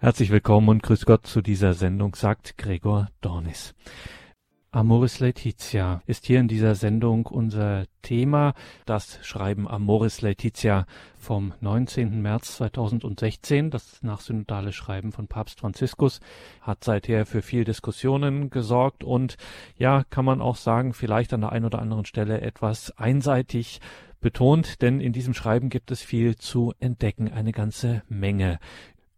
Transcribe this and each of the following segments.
Herzlich willkommen und grüß Gott zu dieser Sendung, sagt Gregor Dornis. Amoris Laetitia ist hier in dieser Sendung unser Thema. Das Schreiben Amoris Laetitia vom 19. März 2016, das nachsynodale Schreiben von Papst Franziskus, hat seither für viel Diskussionen gesorgt und ja, kann man auch sagen, vielleicht an der einen oder anderen Stelle etwas einseitig betont, denn in diesem Schreiben gibt es viel zu entdecken, eine ganze Menge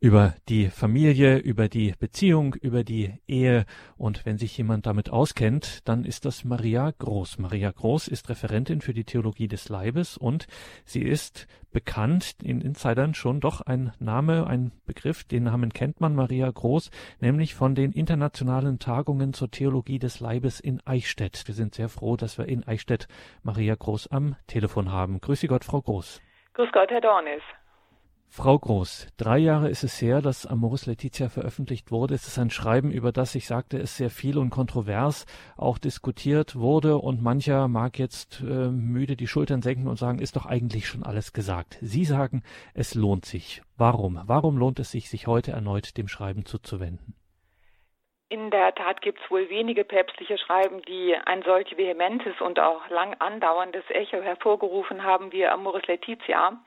über die Familie, über die Beziehung, über die Ehe. Und wenn sich jemand damit auskennt, dann ist das Maria Groß. Maria Groß ist Referentin für die Theologie des Leibes und sie ist bekannt, in Insidern schon doch ein Name, ein Begriff, den Namen kennt man, Maria Groß, nämlich von den internationalen Tagungen zur Theologie des Leibes in Eichstätt. Wir sind sehr froh, dass wir in Eichstätt Maria Groß am Telefon haben. Grüße Gott, Frau Groß. Grüß Gott, Herr Dornis. Frau Groß, drei Jahre ist es her, dass Amoris Laetitia veröffentlicht wurde. Es ist ein Schreiben, über das ich sagte, es sehr viel und kontrovers auch diskutiert wurde und mancher mag jetzt äh, müde die Schultern senken und sagen, ist doch eigentlich schon alles gesagt. Sie sagen, es lohnt sich. Warum? Warum lohnt es sich, sich heute erneut dem Schreiben zuzuwenden? In der Tat gibt es wohl wenige päpstliche Schreiben, die ein solch vehementes und auch lang andauerndes Echo hervorgerufen haben wie Amoris Laetitia.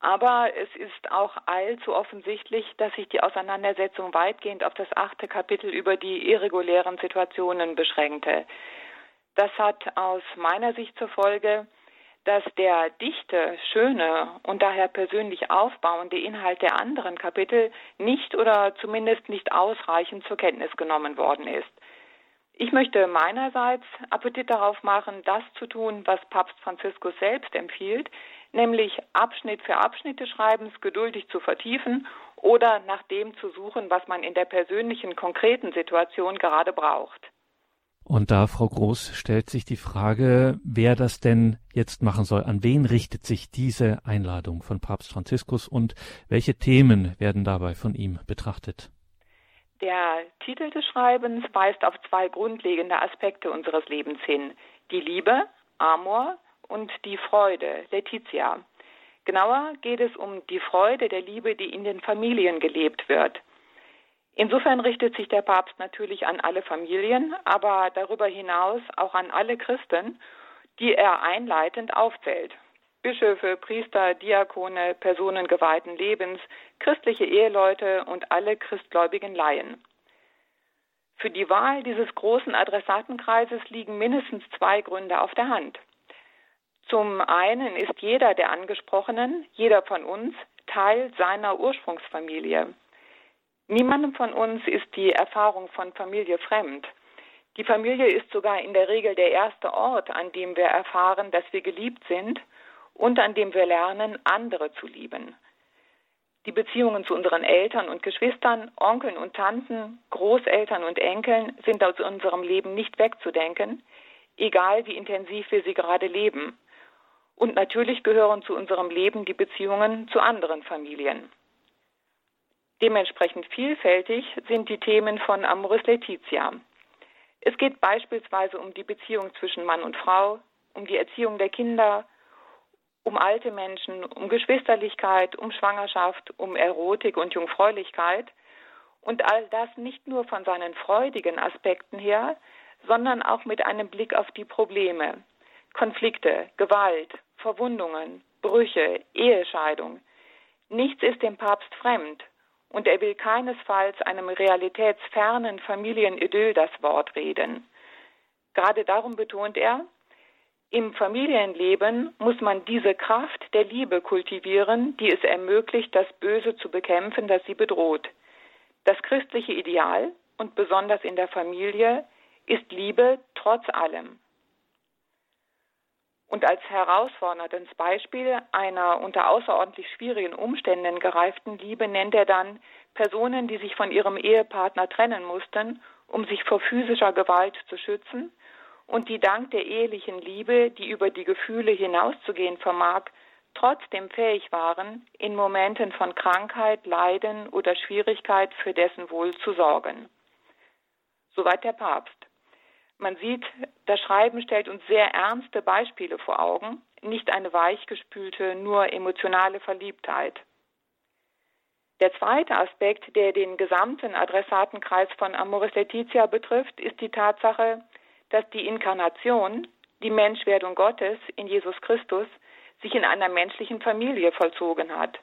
Aber es ist auch allzu offensichtlich, dass sich die Auseinandersetzung weitgehend auf das achte Kapitel über die irregulären Situationen beschränkte. Das hat aus meiner Sicht zur Folge, dass der dichte, schöne und daher persönlich aufbauende Inhalt der anderen Kapitel nicht oder zumindest nicht ausreichend zur Kenntnis genommen worden ist. Ich möchte meinerseits Appetit darauf machen, das zu tun, was Papst Franziskus selbst empfiehlt, nämlich Abschnitt für Abschnitt des Schreibens geduldig zu vertiefen oder nach dem zu suchen, was man in der persönlichen, konkreten Situation gerade braucht. Und da, Frau Groß, stellt sich die Frage, wer das denn jetzt machen soll. An wen richtet sich diese Einladung von Papst Franziskus und welche Themen werden dabei von ihm betrachtet? Der Titel des Schreibens weist auf zwei grundlegende Aspekte unseres Lebens hin. Die Liebe, Amor und die Freude, Letizia. Genauer geht es um die Freude der Liebe, die in den Familien gelebt wird. Insofern richtet sich der Papst natürlich an alle Familien, aber darüber hinaus auch an alle Christen, die er einleitend aufzählt. Bischöfe, Priester, Diakone, Personen geweihten Lebens, christliche Eheleute und alle christgläubigen Laien. Für die Wahl dieses großen Adressatenkreises liegen mindestens zwei Gründe auf der Hand. Zum einen ist jeder der Angesprochenen, jeder von uns, Teil seiner Ursprungsfamilie. Niemandem von uns ist die Erfahrung von Familie fremd. Die Familie ist sogar in der Regel der erste Ort, an dem wir erfahren, dass wir geliebt sind und an dem wir lernen, andere zu lieben. Die Beziehungen zu unseren Eltern und Geschwistern, Onkeln und Tanten, Großeltern und Enkeln sind aus unserem Leben nicht wegzudenken, egal wie intensiv wir sie gerade leben. Und natürlich gehören zu unserem Leben die Beziehungen zu anderen Familien. Dementsprechend vielfältig sind die Themen von Amoris Laetitia. Es geht beispielsweise um die Beziehung zwischen Mann und Frau, um die Erziehung der Kinder, um alte Menschen, um Geschwisterlichkeit, um Schwangerschaft, um Erotik und Jungfräulichkeit. Und all das nicht nur von seinen freudigen Aspekten her, sondern auch mit einem Blick auf die Probleme, Konflikte, Gewalt, Verwundungen, Brüche, Ehescheidung. Nichts ist dem Papst fremd und er will keinesfalls einem realitätsfernen Familienidyll das Wort reden. Gerade darum betont er, im Familienleben muss man diese Kraft der Liebe kultivieren, die es ermöglicht, das Böse zu bekämpfen, das sie bedroht. Das christliche Ideal und besonders in der Familie ist Liebe trotz allem. Und als herausforderndes Beispiel einer unter außerordentlich schwierigen Umständen gereiften Liebe nennt er dann Personen, die sich von ihrem Ehepartner trennen mussten, um sich vor physischer Gewalt zu schützen und die dank der ehelichen Liebe, die über die Gefühle hinauszugehen vermag, trotzdem fähig waren, in Momenten von Krankheit, Leiden oder Schwierigkeit für dessen Wohl zu sorgen. Soweit der Papst. Man sieht, das Schreiben stellt uns sehr ernste Beispiele vor Augen, nicht eine weichgespülte, nur emotionale Verliebtheit. Der zweite Aspekt, der den gesamten Adressatenkreis von Amoris Laetitia betrifft, ist die Tatsache, dass die Inkarnation, die Menschwerdung Gottes in Jesus Christus, sich in einer menschlichen Familie vollzogen hat.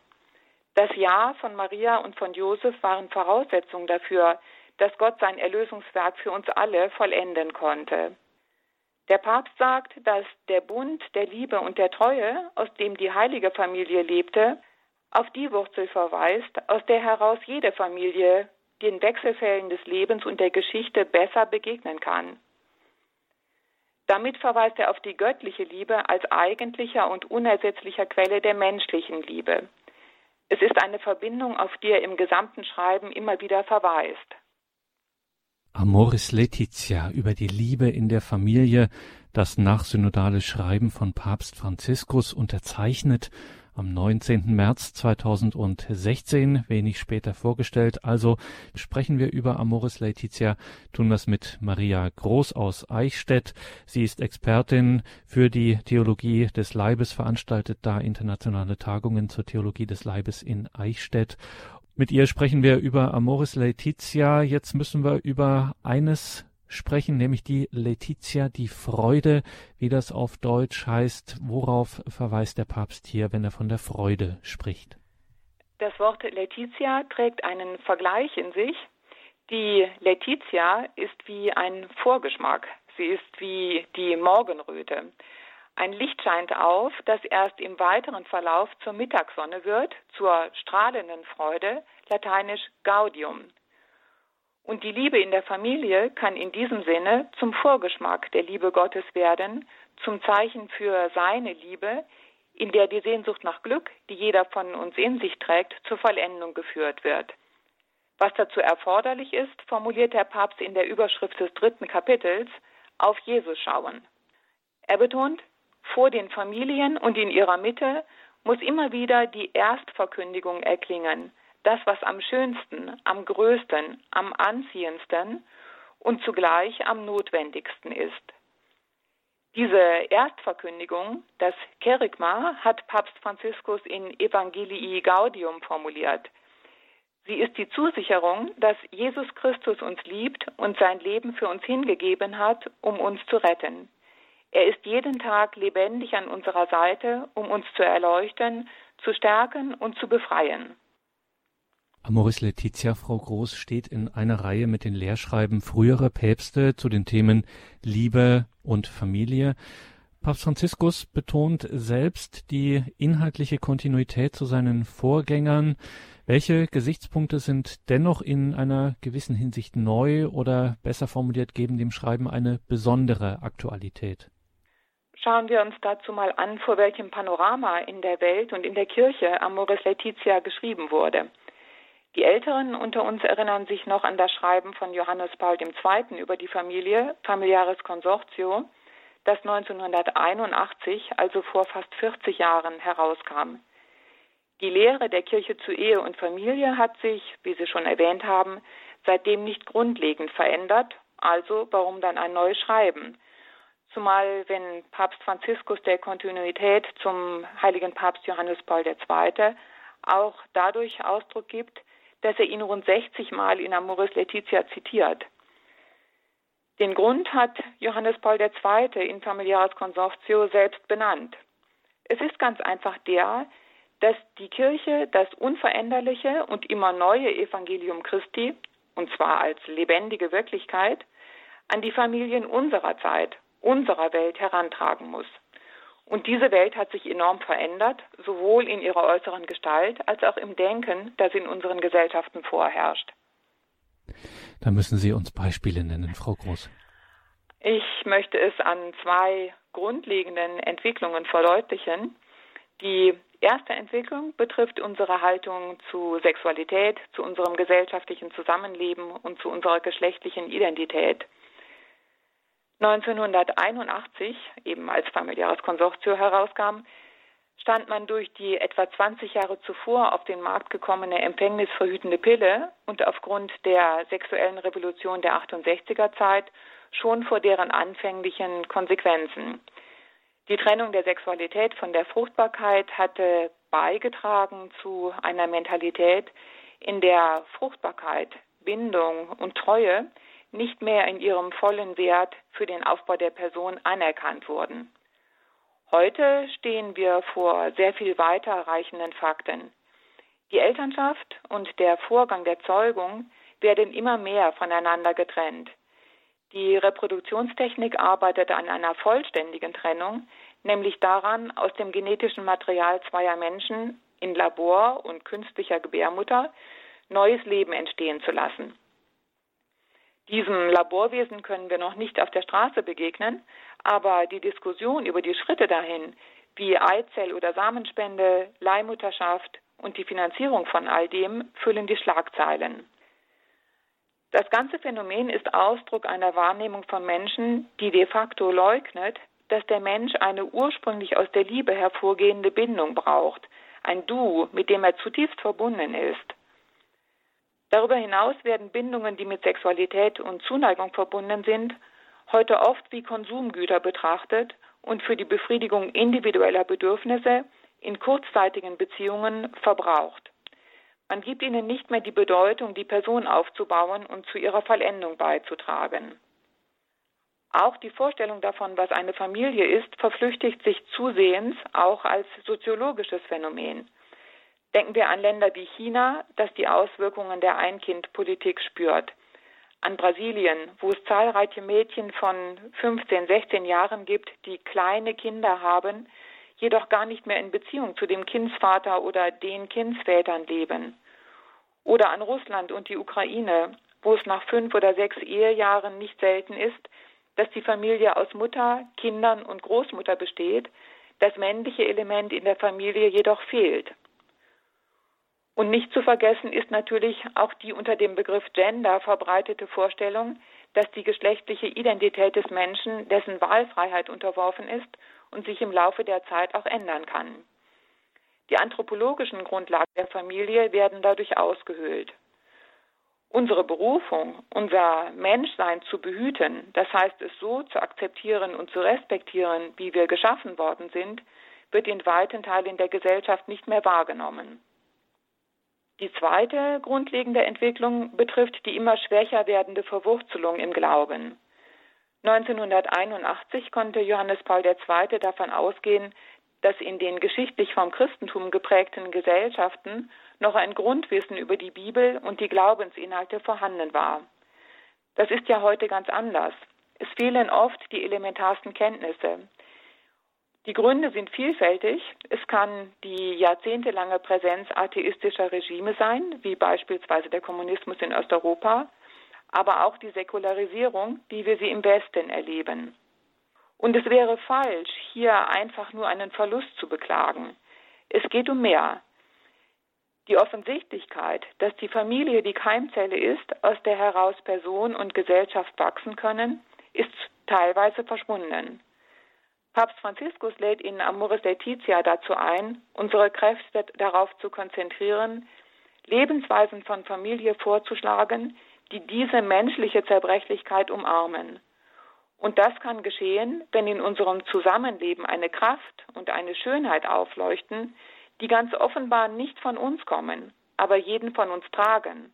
Das Ja von Maria und von Josef waren Voraussetzungen dafür, dass Gott sein Erlösungswerk für uns alle vollenden konnte. Der Papst sagt, dass der Bund der Liebe und der Treue, aus dem die heilige Familie lebte, auf die Wurzel verweist, aus der heraus jede Familie den Wechselfällen des Lebens und der Geschichte besser begegnen kann. Damit verweist er auf die göttliche Liebe als eigentlicher und unersetzlicher Quelle der menschlichen Liebe. Es ist eine Verbindung, auf die er im gesamten Schreiben immer wieder verweist. Amoris Laetitia über die Liebe in der Familie, das nachsynodale Schreiben von Papst Franziskus unterzeichnet am 19. März 2016, wenig später vorgestellt. Also sprechen wir über Amoris Laetitia, tun das mit Maria Groß aus Eichstätt. Sie ist Expertin für die Theologie des Leibes, veranstaltet da internationale Tagungen zur Theologie des Leibes in Eichstätt. Mit ihr sprechen wir über Amoris Laetitia. Jetzt müssen wir über eines sprechen, nämlich die Letizia, die Freude, wie das auf Deutsch heißt. Worauf verweist der Papst hier, wenn er von der Freude spricht? Das Wort Letizia trägt einen Vergleich in sich. Die Letizia ist wie ein Vorgeschmack. Sie ist wie die Morgenröte. Ein Licht scheint auf, das erst im weiteren Verlauf zur Mittagssonne wird, zur strahlenden Freude, lateinisch Gaudium. Und die Liebe in der Familie kann in diesem Sinne zum Vorgeschmack der Liebe Gottes werden, zum Zeichen für seine Liebe, in der die Sehnsucht nach Glück, die jeder von uns in sich trägt, zur Vollendung geführt wird. Was dazu erforderlich ist, formuliert der Papst in der Überschrift des dritten Kapitels, auf Jesus schauen. Er betont, vor den Familien und in ihrer Mitte muss immer wieder die Erstverkündigung erklingen, das, was am schönsten, am größten, am anziehendsten und zugleich am notwendigsten ist. Diese Erstverkündigung, das Kerygma, hat Papst Franziskus in Evangelii Gaudium formuliert. Sie ist die Zusicherung, dass Jesus Christus uns liebt und sein Leben für uns hingegeben hat, um uns zu retten. Er ist jeden Tag lebendig an unserer Seite, um uns zu erleuchten, zu stärken und zu befreien. Amoris Laetitia, Frau Groß, steht in einer Reihe mit den Lehrschreiben früherer Päpste zu den Themen Liebe und Familie. Papst Franziskus betont selbst die inhaltliche Kontinuität zu seinen Vorgängern. Welche Gesichtspunkte sind dennoch in einer gewissen Hinsicht neu oder besser formuliert geben dem Schreiben eine besondere Aktualität? Schauen wir uns dazu mal an, vor welchem Panorama in der Welt und in der Kirche Amoris Laetitia geschrieben wurde. Die Älteren unter uns erinnern sich noch an das Schreiben von Johannes Paul II. über die Familie, Familiares Consortio, das 1981, also vor fast 40 Jahren, herauskam. Die Lehre der Kirche zu Ehe und Familie hat sich, wie Sie schon erwähnt haben, seitdem nicht grundlegend verändert, also warum dann ein neues Schreiben? Zumal wenn Papst Franziskus der Kontinuität zum heiligen Papst Johannes Paul II. auch dadurch Ausdruck gibt, dass er ihn rund 60 Mal in Amoris Laetitia zitiert. Den Grund hat Johannes Paul II. in Familiaris Consortio selbst benannt. Es ist ganz einfach der, dass die Kirche das unveränderliche und immer neue Evangelium Christi, und zwar als lebendige Wirklichkeit, an die Familien unserer Zeit, unserer Welt herantragen muss. Und diese Welt hat sich enorm verändert, sowohl in ihrer äußeren Gestalt als auch im Denken, das in unseren Gesellschaften vorherrscht. Da müssen Sie uns Beispiele nennen, Frau Groß. Ich möchte es an zwei grundlegenden Entwicklungen verdeutlichen. Die erste Entwicklung betrifft unsere Haltung zu Sexualität, zu unserem gesellschaftlichen Zusammenleben und zu unserer geschlechtlichen Identität. 1981, eben als familiäres Konsortio herauskam, stand man durch die etwa 20 Jahre zuvor auf den Markt gekommene empfängnisverhütende Pille und aufgrund der sexuellen Revolution der 68er Zeit schon vor deren anfänglichen Konsequenzen. Die Trennung der Sexualität von der Fruchtbarkeit hatte beigetragen zu einer Mentalität, in der Fruchtbarkeit, Bindung und Treue nicht mehr in ihrem vollen Wert für den Aufbau der Person anerkannt wurden. Heute stehen wir vor sehr viel weiterreichenden Fakten. Die Elternschaft und der Vorgang der Zeugung werden immer mehr voneinander getrennt. Die Reproduktionstechnik arbeitet an einer vollständigen Trennung, nämlich daran, aus dem genetischen Material zweier Menschen in Labor und künstlicher Gebärmutter neues Leben entstehen zu lassen. Diesem Laborwesen können wir noch nicht auf der Straße begegnen, aber die Diskussion über die Schritte dahin, wie Eizell- oder Samenspende, Leihmutterschaft und die Finanzierung von all dem, füllen die Schlagzeilen. Das ganze Phänomen ist Ausdruck einer Wahrnehmung von Menschen, die de facto leugnet, dass der Mensch eine ursprünglich aus der Liebe hervorgehende Bindung braucht, ein Du, mit dem er zutiefst verbunden ist. Darüber hinaus werden Bindungen, die mit Sexualität und Zuneigung verbunden sind, heute oft wie Konsumgüter betrachtet und für die Befriedigung individueller Bedürfnisse in kurzzeitigen Beziehungen verbraucht. Man gibt ihnen nicht mehr die Bedeutung, die Person aufzubauen und zu ihrer Vollendung beizutragen. Auch die Vorstellung davon, was eine Familie ist, verflüchtigt sich zusehends auch als soziologisches Phänomen. Denken wir an Länder wie China, das die Auswirkungen der Ein-Kind-Politik spürt. An Brasilien, wo es zahlreiche Mädchen von 15, 16 Jahren gibt, die kleine Kinder haben, jedoch gar nicht mehr in Beziehung zu dem Kindsvater oder den Kindsvätern leben. Oder an Russland und die Ukraine, wo es nach fünf oder sechs Ehejahren nicht selten ist, dass die Familie aus Mutter, Kindern und Großmutter besteht, das männliche Element in der Familie jedoch fehlt. Und nicht zu vergessen ist natürlich auch die unter dem Begriff Gender verbreitete Vorstellung, dass die geschlechtliche Identität des Menschen dessen Wahlfreiheit unterworfen ist und sich im Laufe der Zeit auch ändern kann. Die anthropologischen Grundlagen der Familie werden dadurch ausgehöhlt. Unsere Berufung, unser Menschsein zu behüten, das heißt es so zu akzeptieren und zu respektieren, wie wir geschaffen worden sind, wird in weiten Teilen der Gesellschaft nicht mehr wahrgenommen. Die zweite grundlegende Entwicklung betrifft die immer schwächer werdende Verwurzelung im Glauben. 1981 konnte Johannes Paul II. davon ausgehen, dass in den geschichtlich vom Christentum geprägten Gesellschaften noch ein Grundwissen über die Bibel und die Glaubensinhalte vorhanden war. Das ist ja heute ganz anders. Es fehlen oft die elementarsten Kenntnisse. Die Gründe sind vielfältig. Es kann die jahrzehntelange Präsenz atheistischer Regime sein, wie beispielsweise der Kommunismus in Osteuropa, aber auch die Säkularisierung, wie wir sie im Westen erleben. Und es wäre falsch, hier einfach nur einen Verlust zu beklagen. Es geht um mehr. Die Offensichtlichkeit, dass die Familie die Keimzelle ist, aus der heraus Person und Gesellschaft wachsen können, ist teilweise verschwunden. Papst Franziskus lädt in Amoris Laetitia dazu ein, unsere Kräfte darauf zu konzentrieren, Lebensweisen von Familie vorzuschlagen, die diese menschliche Zerbrechlichkeit umarmen und das kann geschehen, wenn in unserem Zusammenleben eine Kraft und eine Schönheit aufleuchten, die ganz offenbar nicht von uns kommen, aber jeden von uns tragen.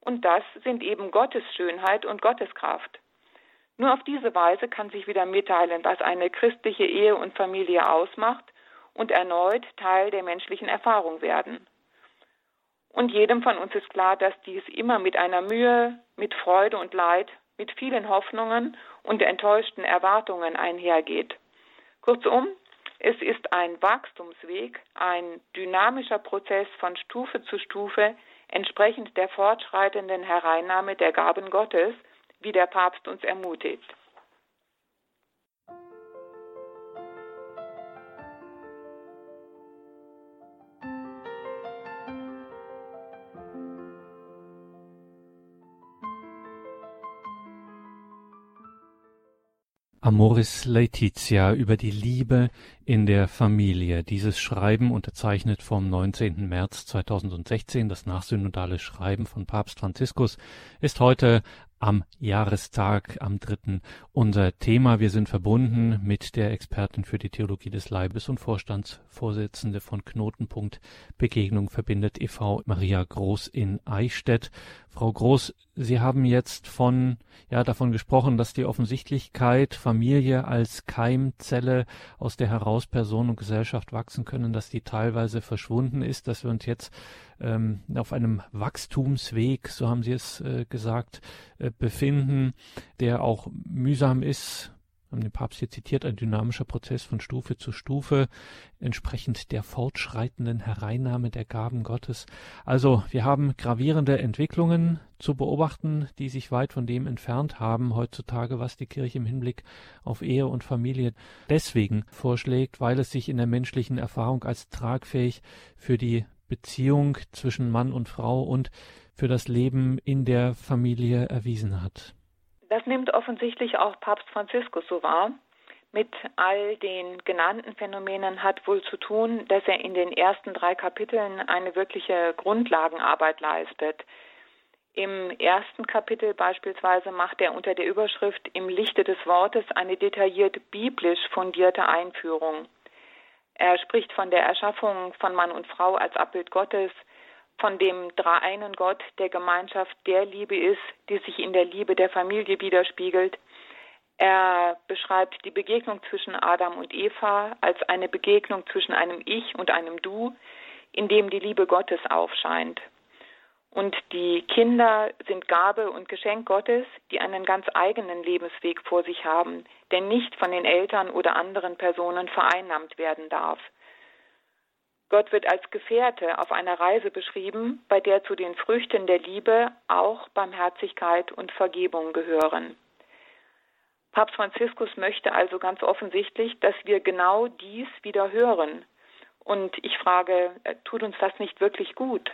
Und das sind eben Gottes Schönheit und Gottes Kraft. Nur auf diese Weise kann sich wieder mitteilen, was eine christliche Ehe und Familie ausmacht und erneut Teil der menschlichen Erfahrung werden. Und jedem von uns ist klar, dass dies immer mit einer Mühe, mit Freude und Leid mit vielen Hoffnungen und enttäuschten Erwartungen einhergeht. Kurzum, es ist ein Wachstumsweg, ein dynamischer Prozess von Stufe zu Stufe, entsprechend der fortschreitenden Hereinnahme der Gaben Gottes, wie der Papst uns ermutigt. Amoris Laetitia über die Liebe in der Familie. Dieses Schreiben, unterzeichnet vom 19. März 2016, das nachsynodale Schreiben von Papst Franziskus, ist heute am Jahrestag, am dritten, unser Thema. Wir sind verbunden mit der Expertin für die Theologie des Leibes und Vorstandsvorsitzende von Knotenpunkt Begegnung verbindet e.V. Maria Groß in Eichstätt. Frau Groß, Sie haben jetzt von, ja, davon gesprochen, dass die Offensichtlichkeit, Familie als Keimzelle, aus der heraus Person und Gesellschaft wachsen können, dass die teilweise verschwunden ist, dass wir uns jetzt ähm, auf einem Wachstumsweg, so haben Sie es äh, gesagt, äh, befinden, der auch mühsam ist, haben den Papst hier zitiert, ein dynamischer Prozess von Stufe zu Stufe, entsprechend der fortschreitenden Hereinnahme der Gaben Gottes. Also wir haben gravierende Entwicklungen zu beobachten, die sich weit von dem entfernt haben heutzutage, was die Kirche im Hinblick auf Ehe und Familie deswegen vorschlägt, weil es sich in der menschlichen Erfahrung als tragfähig für die Beziehung zwischen Mann und Frau und für das Leben in der Familie erwiesen hat. Das nimmt offensichtlich auch Papst Franziskus so wahr. Mit all den genannten Phänomenen hat wohl zu tun, dass er in den ersten drei Kapiteln eine wirkliche Grundlagenarbeit leistet. Im ersten Kapitel beispielsweise macht er unter der Überschrift Im Lichte des Wortes eine detailliert biblisch fundierte Einführung. Er spricht von der Erschaffung von Mann und Frau als Abbild Gottes, von dem dreieinen Gott der Gemeinschaft der Liebe ist, die sich in der Liebe der Familie widerspiegelt. Er beschreibt die Begegnung zwischen Adam und Eva als eine Begegnung zwischen einem Ich und einem Du, in dem die Liebe Gottes aufscheint. Und die Kinder sind Gabe und Geschenk Gottes, die einen ganz eigenen Lebensweg vor sich haben, der nicht von den Eltern oder anderen Personen vereinnahmt werden darf. Gott wird als Gefährte auf einer Reise beschrieben, bei der zu den Früchten der Liebe auch Barmherzigkeit und Vergebung gehören. Papst Franziskus möchte also ganz offensichtlich, dass wir genau dies wieder hören. Und ich frage, äh, tut uns das nicht wirklich gut?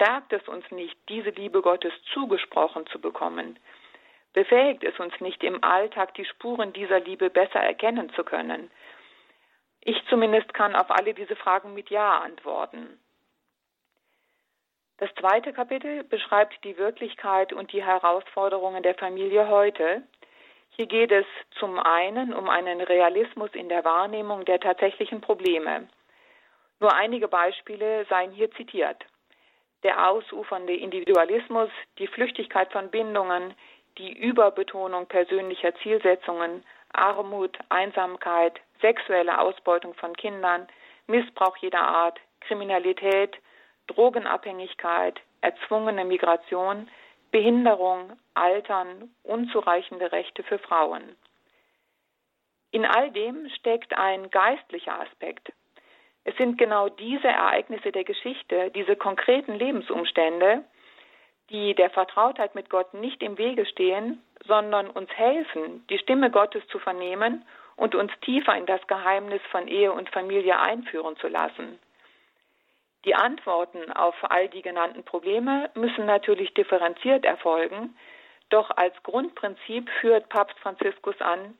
Stärkt es uns nicht, diese Liebe Gottes zugesprochen zu bekommen? Befähigt es uns nicht, im Alltag die Spuren dieser Liebe besser erkennen zu können? Ich zumindest kann auf alle diese Fragen mit Ja antworten. Das zweite Kapitel beschreibt die Wirklichkeit und die Herausforderungen der Familie heute. Hier geht es zum einen um einen Realismus in der Wahrnehmung der tatsächlichen Probleme. Nur einige Beispiele seien hier zitiert. Der ausufernde Individualismus, die Flüchtigkeit von Bindungen, die Überbetonung persönlicher Zielsetzungen, Armut, Einsamkeit, sexuelle Ausbeutung von Kindern, Missbrauch jeder Art, Kriminalität, Drogenabhängigkeit, erzwungene Migration, Behinderung, Altern, unzureichende Rechte für Frauen. In all dem steckt ein geistlicher Aspekt. Es sind genau diese Ereignisse der Geschichte, diese konkreten Lebensumstände, die der Vertrautheit mit Gott nicht im Wege stehen, sondern uns helfen, die Stimme Gottes zu vernehmen und uns tiefer in das Geheimnis von Ehe und Familie einführen zu lassen. Die Antworten auf all die genannten Probleme müssen natürlich differenziert erfolgen, doch als Grundprinzip führt Papst Franziskus an,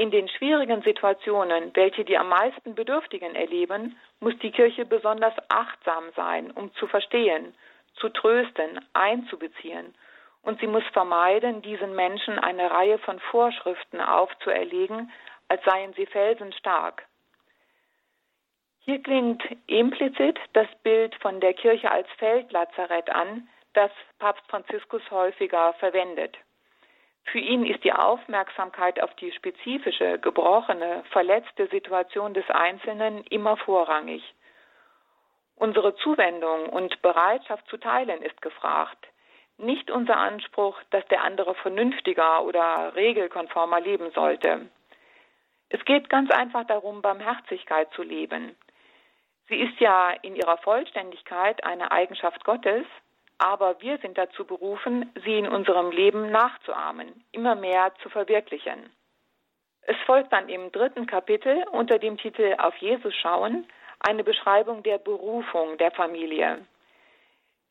in den schwierigen Situationen, welche die am meisten Bedürftigen erleben, muss die Kirche besonders achtsam sein, um zu verstehen, zu trösten, einzubeziehen und sie muss vermeiden, diesen Menschen eine Reihe von Vorschriften aufzuerlegen, als seien sie felsenstark. Hier klingt implizit das Bild von der Kirche als Feldlazarett an, das Papst Franziskus häufiger verwendet. Für ihn ist die Aufmerksamkeit auf die spezifische, gebrochene, verletzte Situation des Einzelnen immer vorrangig. Unsere Zuwendung und Bereitschaft zu teilen ist gefragt nicht unser Anspruch, dass der andere vernünftiger oder regelkonformer leben sollte. Es geht ganz einfach darum, Barmherzigkeit zu leben. Sie ist ja in ihrer Vollständigkeit eine Eigenschaft Gottes, aber wir sind dazu berufen, sie in unserem Leben nachzuahmen, immer mehr zu verwirklichen. Es folgt dann im dritten Kapitel unter dem Titel Auf Jesus schauen eine Beschreibung der Berufung der Familie.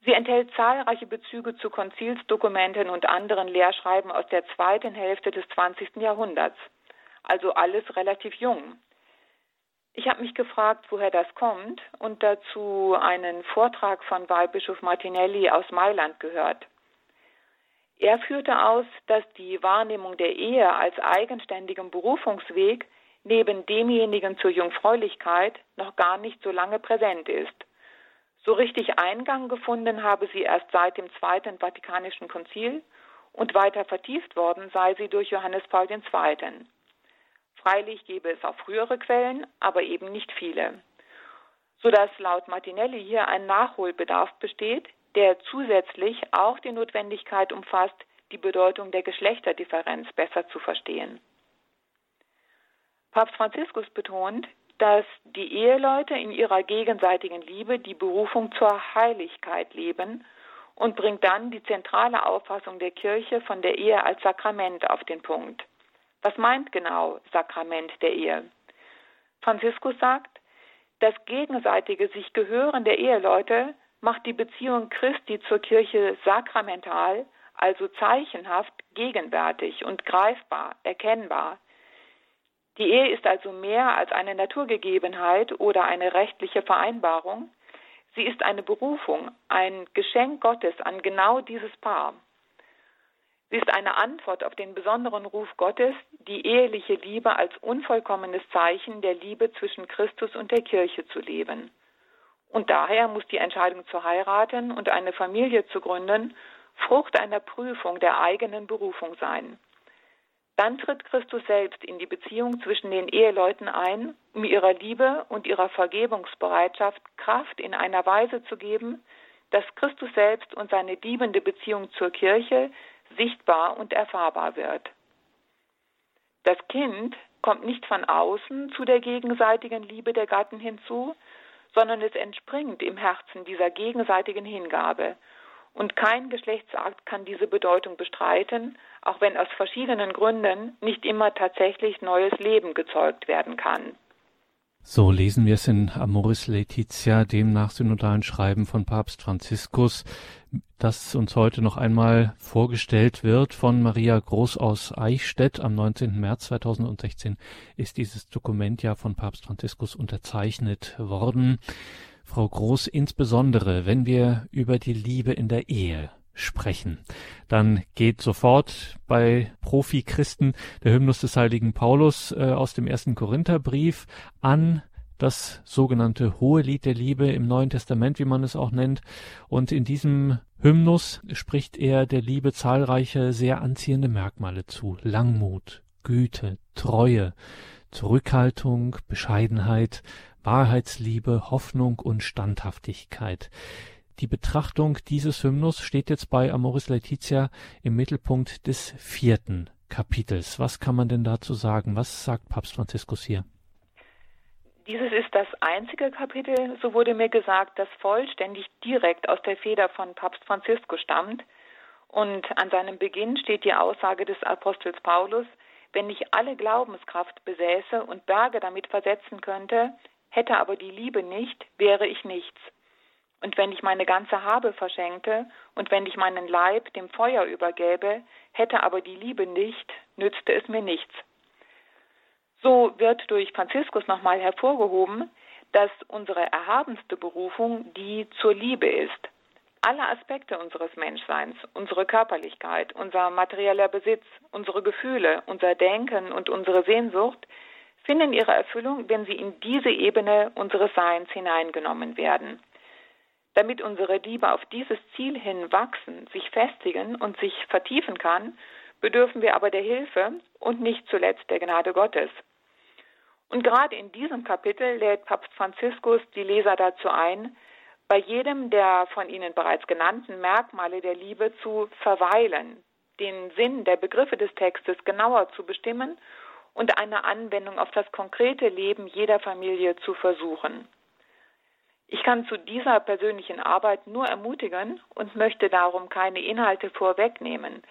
Sie enthält zahlreiche Bezüge zu Konzilsdokumenten und anderen Lehrschreiben aus der zweiten Hälfte des 20. Jahrhunderts, also alles relativ jung. Ich habe mich gefragt, woher das kommt und dazu einen Vortrag von Weihbischof Martinelli aus Mailand gehört. Er führte aus, dass die Wahrnehmung der Ehe als eigenständigem Berufungsweg neben demjenigen zur Jungfräulichkeit noch gar nicht so lange präsent ist. So richtig Eingang gefunden habe sie erst seit dem Zweiten Vatikanischen Konzil und weiter vertieft worden sei sie durch Johannes Paul II. Freilich gebe es auch frühere Quellen, aber eben nicht viele. Sodass laut Martinelli hier ein Nachholbedarf besteht, der zusätzlich auch die Notwendigkeit umfasst, die Bedeutung der Geschlechterdifferenz besser zu verstehen. Papst Franziskus betont, dass die Eheleute in ihrer gegenseitigen Liebe die Berufung zur Heiligkeit leben und bringt dann die zentrale Auffassung der Kirche von der Ehe als Sakrament auf den Punkt. Was meint genau Sakrament der Ehe? Franziskus sagt, das gegenseitige sich Gehören der Eheleute macht die Beziehung Christi zur Kirche sakramental, also zeichenhaft, gegenwärtig und greifbar, erkennbar. Die Ehe ist also mehr als eine Naturgegebenheit oder eine rechtliche Vereinbarung. Sie ist eine Berufung, ein Geschenk Gottes an genau dieses Paar. Sie ist eine Antwort auf den besonderen Ruf Gottes, die eheliche Liebe als unvollkommenes Zeichen der Liebe zwischen Christus und der Kirche zu leben. Und daher muss die Entscheidung zu heiraten und eine Familie zu gründen Frucht einer Prüfung der eigenen Berufung sein. Dann tritt Christus selbst in die Beziehung zwischen den Eheleuten ein, um ihrer Liebe und ihrer Vergebungsbereitschaft Kraft in einer Weise zu geben, dass Christus selbst und seine liebende Beziehung zur Kirche sichtbar und erfahrbar wird. Das Kind kommt nicht von außen zu der gegenseitigen Liebe der Gatten hinzu, sondern es entspringt im Herzen dieser gegenseitigen Hingabe. Und kein Geschlechtsakt kann diese Bedeutung bestreiten, auch wenn aus verschiedenen Gründen nicht immer tatsächlich neues Leben gezeugt werden kann. So lesen wir es in Amoris Laetitia, dem nachsynodalen Schreiben von Papst Franziskus, das uns heute noch einmal vorgestellt wird von Maria Groß aus Eichstätt. Am 19. März 2016 ist dieses Dokument ja von Papst Franziskus unterzeichnet worden. Frau Groß, insbesondere wenn wir über die Liebe in der Ehe sprechen. Dann geht sofort bei Profi-Christen der Hymnus des heiligen Paulus äh, aus dem ersten Korintherbrief an das sogenannte Hohe Lied der Liebe im Neuen Testament, wie man es auch nennt. Und in diesem Hymnus spricht er der Liebe zahlreiche sehr anziehende Merkmale zu. Langmut, Güte, Treue, Zurückhaltung, Bescheidenheit, Wahrheitsliebe, Hoffnung und Standhaftigkeit. Die Betrachtung dieses Hymnus steht jetzt bei Amoris Laetitia im Mittelpunkt des vierten Kapitels. Was kann man denn dazu sagen? Was sagt Papst Franziskus hier? Dieses ist das einzige Kapitel, so wurde mir gesagt, das vollständig direkt aus der Feder von Papst Franziskus stammt. Und an seinem Beginn steht die Aussage des Apostels Paulus, wenn ich alle Glaubenskraft besäße und Berge damit versetzen könnte, hätte aber die Liebe nicht, wäre ich nichts. Und wenn ich meine ganze Habe verschenkte und wenn ich meinen Leib dem Feuer übergäbe, hätte aber die Liebe nicht, nützte es mir nichts. So wird durch Franziskus nochmal hervorgehoben, dass unsere erhabenste Berufung die zur Liebe ist. Alle Aspekte unseres Menschseins, unsere Körperlichkeit, unser materieller Besitz, unsere Gefühle, unser Denken und unsere Sehnsucht finden ihre Erfüllung, wenn sie in diese Ebene unseres Seins hineingenommen werden. Damit unsere Liebe auf dieses Ziel hin wachsen, sich festigen und sich vertiefen kann, bedürfen wir aber der Hilfe und nicht zuletzt der Gnade Gottes. Und gerade in diesem Kapitel lädt Papst Franziskus die Leser dazu ein, bei jedem der von Ihnen bereits genannten Merkmale der Liebe zu verweilen, den Sinn der Begriffe des Textes genauer zu bestimmen und eine Anwendung auf das konkrete Leben jeder Familie zu versuchen. Ich kann zu dieser persönlichen Arbeit nur ermutigen und möchte darum keine Inhalte vorwegnehmen.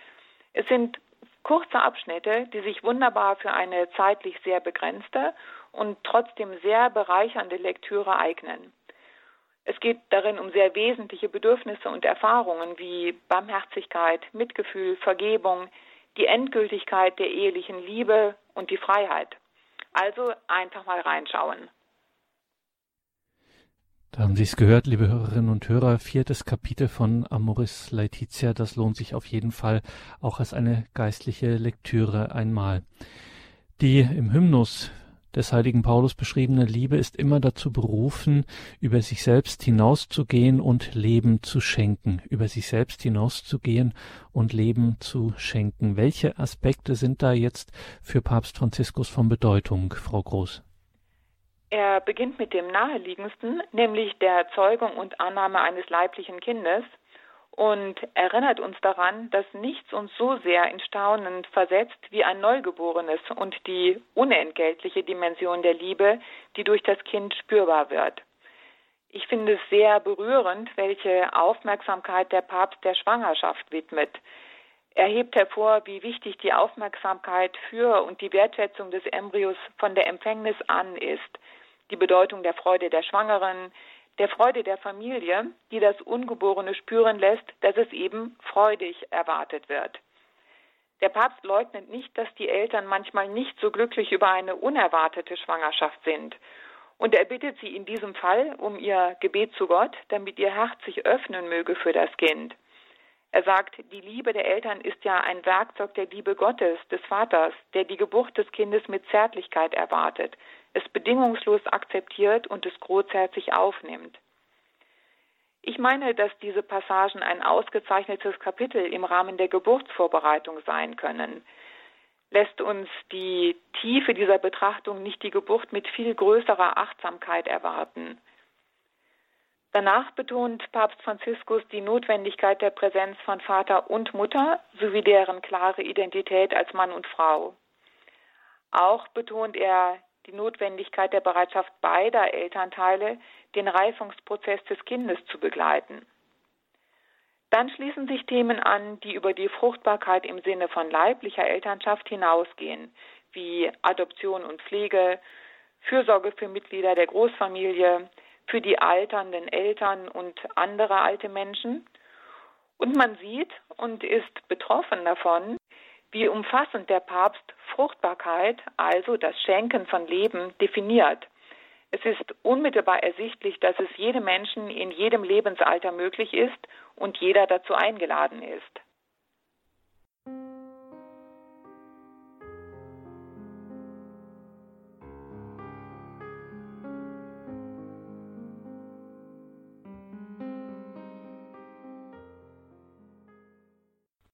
Es sind kurze Abschnitte, die sich wunderbar für eine zeitlich sehr begrenzte und trotzdem sehr bereichernde Lektüre eignen. Es geht darin um sehr wesentliche Bedürfnisse und Erfahrungen wie Barmherzigkeit, Mitgefühl, Vergebung, die Endgültigkeit der ehelichen Liebe und die Freiheit. Also einfach mal reinschauen. Da haben Sie es gehört, liebe Hörerinnen und Hörer, viertes Kapitel von Amoris Laetitia, das lohnt sich auf jeden Fall auch als eine geistliche Lektüre einmal. Die im Hymnus des heiligen Paulus beschriebene Liebe ist immer dazu berufen, über sich selbst hinauszugehen und Leben zu schenken, über sich selbst hinauszugehen und Leben zu schenken. Welche Aspekte sind da jetzt für Papst Franziskus von Bedeutung, Frau Groß? Er beginnt mit dem naheliegendsten, nämlich der Zeugung und Annahme eines leiblichen Kindes und erinnert uns daran, dass nichts uns so sehr in Staunen versetzt wie ein Neugeborenes und die unentgeltliche Dimension der Liebe, die durch das Kind spürbar wird. Ich finde es sehr berührend, welche Aufmerksamkeit der Papst der Schwangerschaft widmet. Er hebt hervor, wie wichtig die Aufmerksamkeit für und die Wertschätzung des Embryos von der Empfängnis an ist die Bedeutung der Freude der Schwangeren, der Freude der Familie, die das Ungeborene spüren lässt, dass es eben freudig erwartet wird. Der Papst leugnet nicht, dass die Eltern manchmal nicht so glücklich über eine unerwartete Schwangerschaft sind. Und er bittet sie in diesem Fall um ihr Gebet zu Gott, damit ihr Herz sich öffnen möge für das Kind. Er sagt, die Liebe der Eltern ist ja ein Werkzeug der Liebe Gottes, des Vaters, der die Geburt des Kindes mit Zärtlichkeit erwartet, es bedingungslos akzeptiert und es großherzig aufnimmt. Ich meine, dass diese Passagen ein ausgezeichnetes Kapitel im Rahmen der Geburtsvorbereitung sein können. Lässt uns die Tiefe dieser Betrachtung nicht die Geburt mit viel größerer Achtsamkeit erwarten. Danach betont Papst Franziskus die Notwendigkeit der Präsenz von Vater und Mutter sowie deren klare Identität als Mann und Frau. Auch betont er die Notwendigkeit der Bereitschaft beider Elternteile, den Reifungsprozess des Kindes zu begleiten. Dann schließen sich Themen an, die über die Fruchtbarkeit im Sinne von leiblicher Elternschaft hinausgehen, wie Adoption und Pflege, Fürsorge für Mitglieder der Großfamilie, für die alternden Eltern und andere alte Menschen. Und man sieht und ist betroffen davon, wie umfassend der Papst Fruchtbarkeit, also das Schenken von Leben, definiert. Es ist unmittelbar ersichtlich, dass es jedem Menschen in jedem Lebensalter möglich ist und jeder dazu eingeladen ist.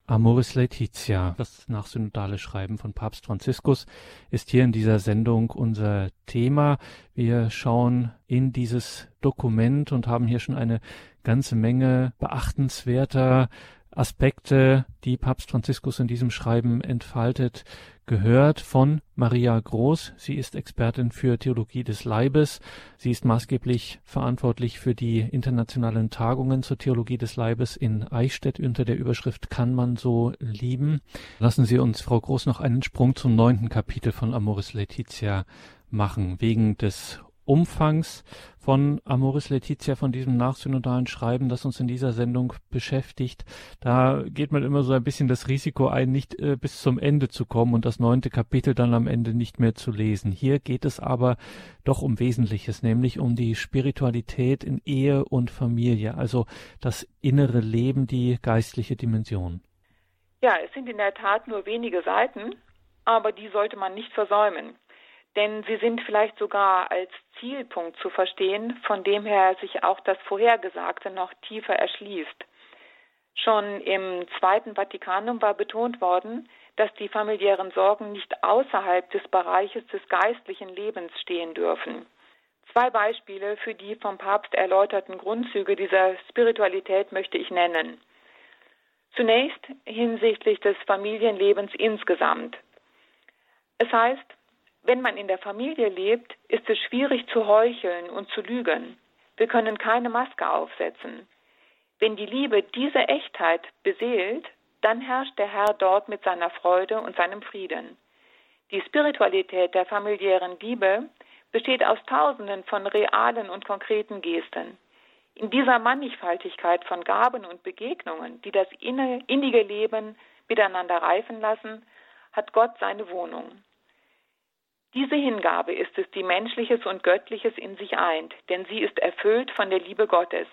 Amoris Laetitia, das nachsynodale Schreiben von Papst Franziskus, ist hier in dieser Sendung unser Thema. Wir schauen in dieses Dokument und haben hier schon eine ganze Menge beachtenswerter Aspekte, die Papst Franziskus in diesem Schreiben entfaltet, gehört von Maria Groß. Sie ist Expertin für Theologie des Leibes. Sie ist maßgeblich verantwortlich für die internationalen Tagungen zur Theologie des Leibes in Eichstätt unter der Überschrift Kann man so lieben? Lassen Sie uns, Frau Groß, noch einen Sprung zum neunten Kapitel von Amoris Laetitia machen. Wegen des Umfangs von Amoris Laetitia, von diesem nachsynodalen Schreiben, das uns in dieser Sendung beschäftigt. Da geht man immer so ein bisschen das Risiko ein, nicht äh, bis zum Ende zu kommen und das neunte Kapitel dann am Ende nicht mehr zu lesen. Hier geht es aber doch um Wesentliches, nämlich um die Spiritualität in Ehe und Familie, also das innere Leben, die geistliche Dimension. Ja, es sind in der Tat nur wenige Seiten, aber die sollte man nicht versäumen denn sie sind vielleicht sogar als Zielpunkt zu verstehen, von dem her sich auch das Vorhergesagte noch tiefer erschließt. Schon im Zweiten Vatikanum war betont worden, dass die familiären Sorgen nicht außerhalb des Bereiches des geistlichen Lebens stehen dürfen. Zwei Beispiele für die vom Papst erläuterten Grundzüge dieser Spiritualität möchte ich nennen. Zunächst hinsichtlich des Familienlebens insgesamt. Es heißt, wenn man in der Familie lebt, ist es schwierig zu heucheln und zu lügen. Wir können keine Maske aufsetzen. Wenn die Liebe diese Echtheit beseelt, dann herrscht der Herr dort mit seiner Freude und seinem Frieden. Die Spiritualität der familiären Liebe besteht aus Tausenden von realen und konkreten Gesten. In dieser Mannigfaltigkeit von Gaben und Begegnungen, die das innige Leben miteinander reifen lassen, hat Gott seine Wohnung. Diese Hingabe ist es, die Menschliches und Göttliches in sich eint, denn sie ist erfüllt von der Liebe Gottes.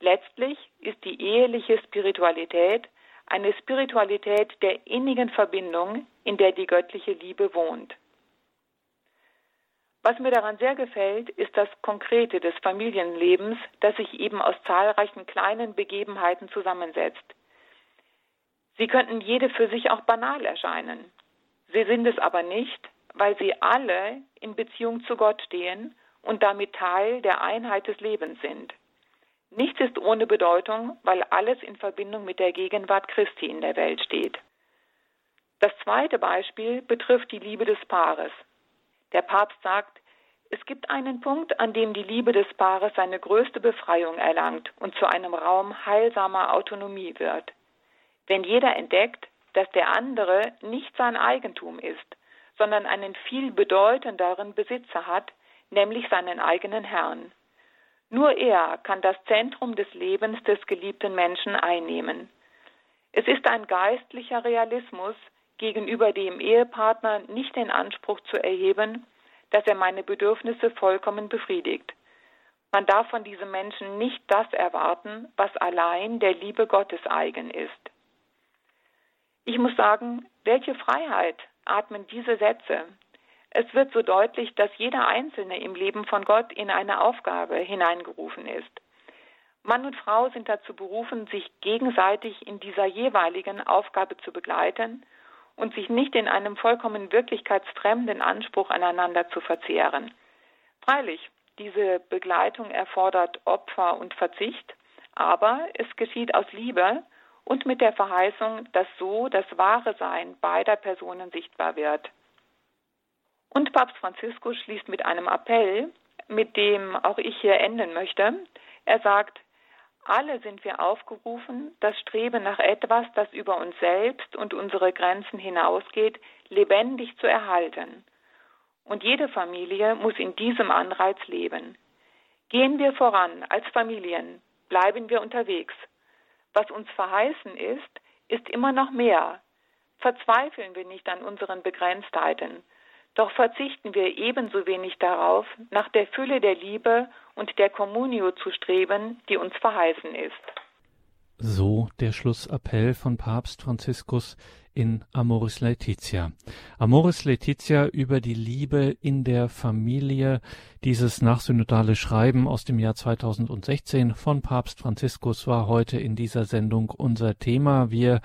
Letztlich ist die eheliche Spiritualität eine Spiritualität der innigen Verbindung, in der die göttliche Liebe wohnt. Was mir daran sehr gefällt, ist das Konkrete des Familienlebens, das sich eben aus zahlreichen kleinen Begebenheiten zusammensetzt. Sie könnten jede für sich auch banal erscheinen. Sie sind es aber nicht, weil sie alle in Beziehung zu Gott stehen und damit Teil der Einheit des Lebens sind. Nichts ist ohne Bedeutung, weil alles in Verbindung mit der Gegenwart Christi in der Welt steht. Das zweite Beispiel betrifft die Liebe des Paares. Der Papst sagt, es gibt einen Punkt, an dem die Liebe des Paares seine größte Befreiung erlangt und zu einem Raum heilsamer Autonomie wird. Wenn jeder entdeckt, dass der andere nicht sein Eigentum ist, sondern einen viel bedeutenderen Besitzer hat, nämlich seinen eigenen Herrn. Nur er kann das Zentrum des Lebens des geliebten Menschen einnehmen. Es ist ein geistlicher Realismus, gegenüber dem Ehepartner nicht den Anspruch zu erheben, dass er meine Bedürfnisse vollkommen befriedigt. Man darf von diesem Menschen nicht das erwarten, was allein der Liebe Gottes eigen ist. Ich muss sagen, welche Freiheit atmen diese Sätze, es wird so deutlich, dass jeder Einzelne im Leben von Gott in eine Aufgabe hineingerufen ist. Mann und Frau sind dazu berufen, sich gegenseitig in dieser jeweiligen Aufgabe zu begleiten und sich nicht in einem vollkommen wirklichkeitsfremden Anspruch aneinander zu verzehren. Freilich, diese Begleitung erfordert Opfer und Verzicht, aber es geschieht aus Liebe und mit der Verheißung, dass so das wahre Sein beider Personen sichtbar wird. Und Papst Franziskus schließt mit einem Appell, mit dem auch ich hier enden möchte. Er sagt, alle sind wir aufgerufen, das Streben nach etwas, das über uns selbst und unsere Grenzen hinausgeht, lebendig zu erhalten. Und jede Familie muss in diesem Anreiz leben. Gehen wir voran als Familien, bleiben wir unterwegs. Was uns verheißen ist, ist immer noch mehr. Verzweifeln wir nicht an unseren Begrenztheiten, doch verzichten wir ebenso wenig darauf, nach der Fülle der Liebe und der Communio zu streben, die uns verheißen ist. So der Schlussappell von Papst Franziskus in Amoris Laetitia. Amoris Laetitia über die Liebe in der Familie, dieses nachsynodale Schreiben aus dem Jahr 2016 von Papst Franziskus war heute in dieser Sendung unser Thema. Wir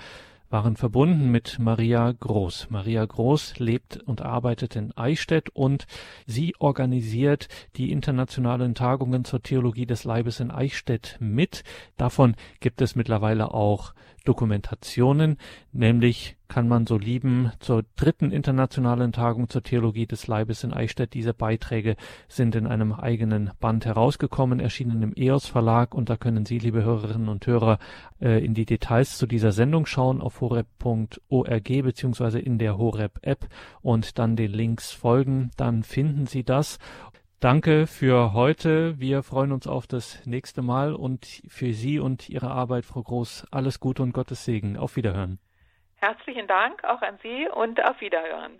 waren verbunden mit Maria Groß. Maria Groß lebt und arbeitet in Eichstätt und sie organisiert die internationalen Tagungen zur Theologie des Leibes in Eichstätt mit. Davon gibt es mittlerweile auch Dokumentationen, nämlich kann man so lieben zur dritten internationalen Tagung zur Theologie des Leibes in Eichstätt. Diese Beiträge sind in einem eigenen Band herausgekommen, erschienen im EOS Verlag und da können Sie, liebe Hörerinnen und Hörer, äh, in die Details zu dieser Sendung schauen auf horeb.org beziehungsweise in der Horeb App und dann den Links folgen, dann finden Sie das Danke für heute. Wir freuen uns auf das nächste Mal und für Sie und Ihre Arbeit, Frau Groß, alles Gute und Gottes Segen. Auf Wiederhören. Herzlichen Dank auch an Sie und auf Wiederhören.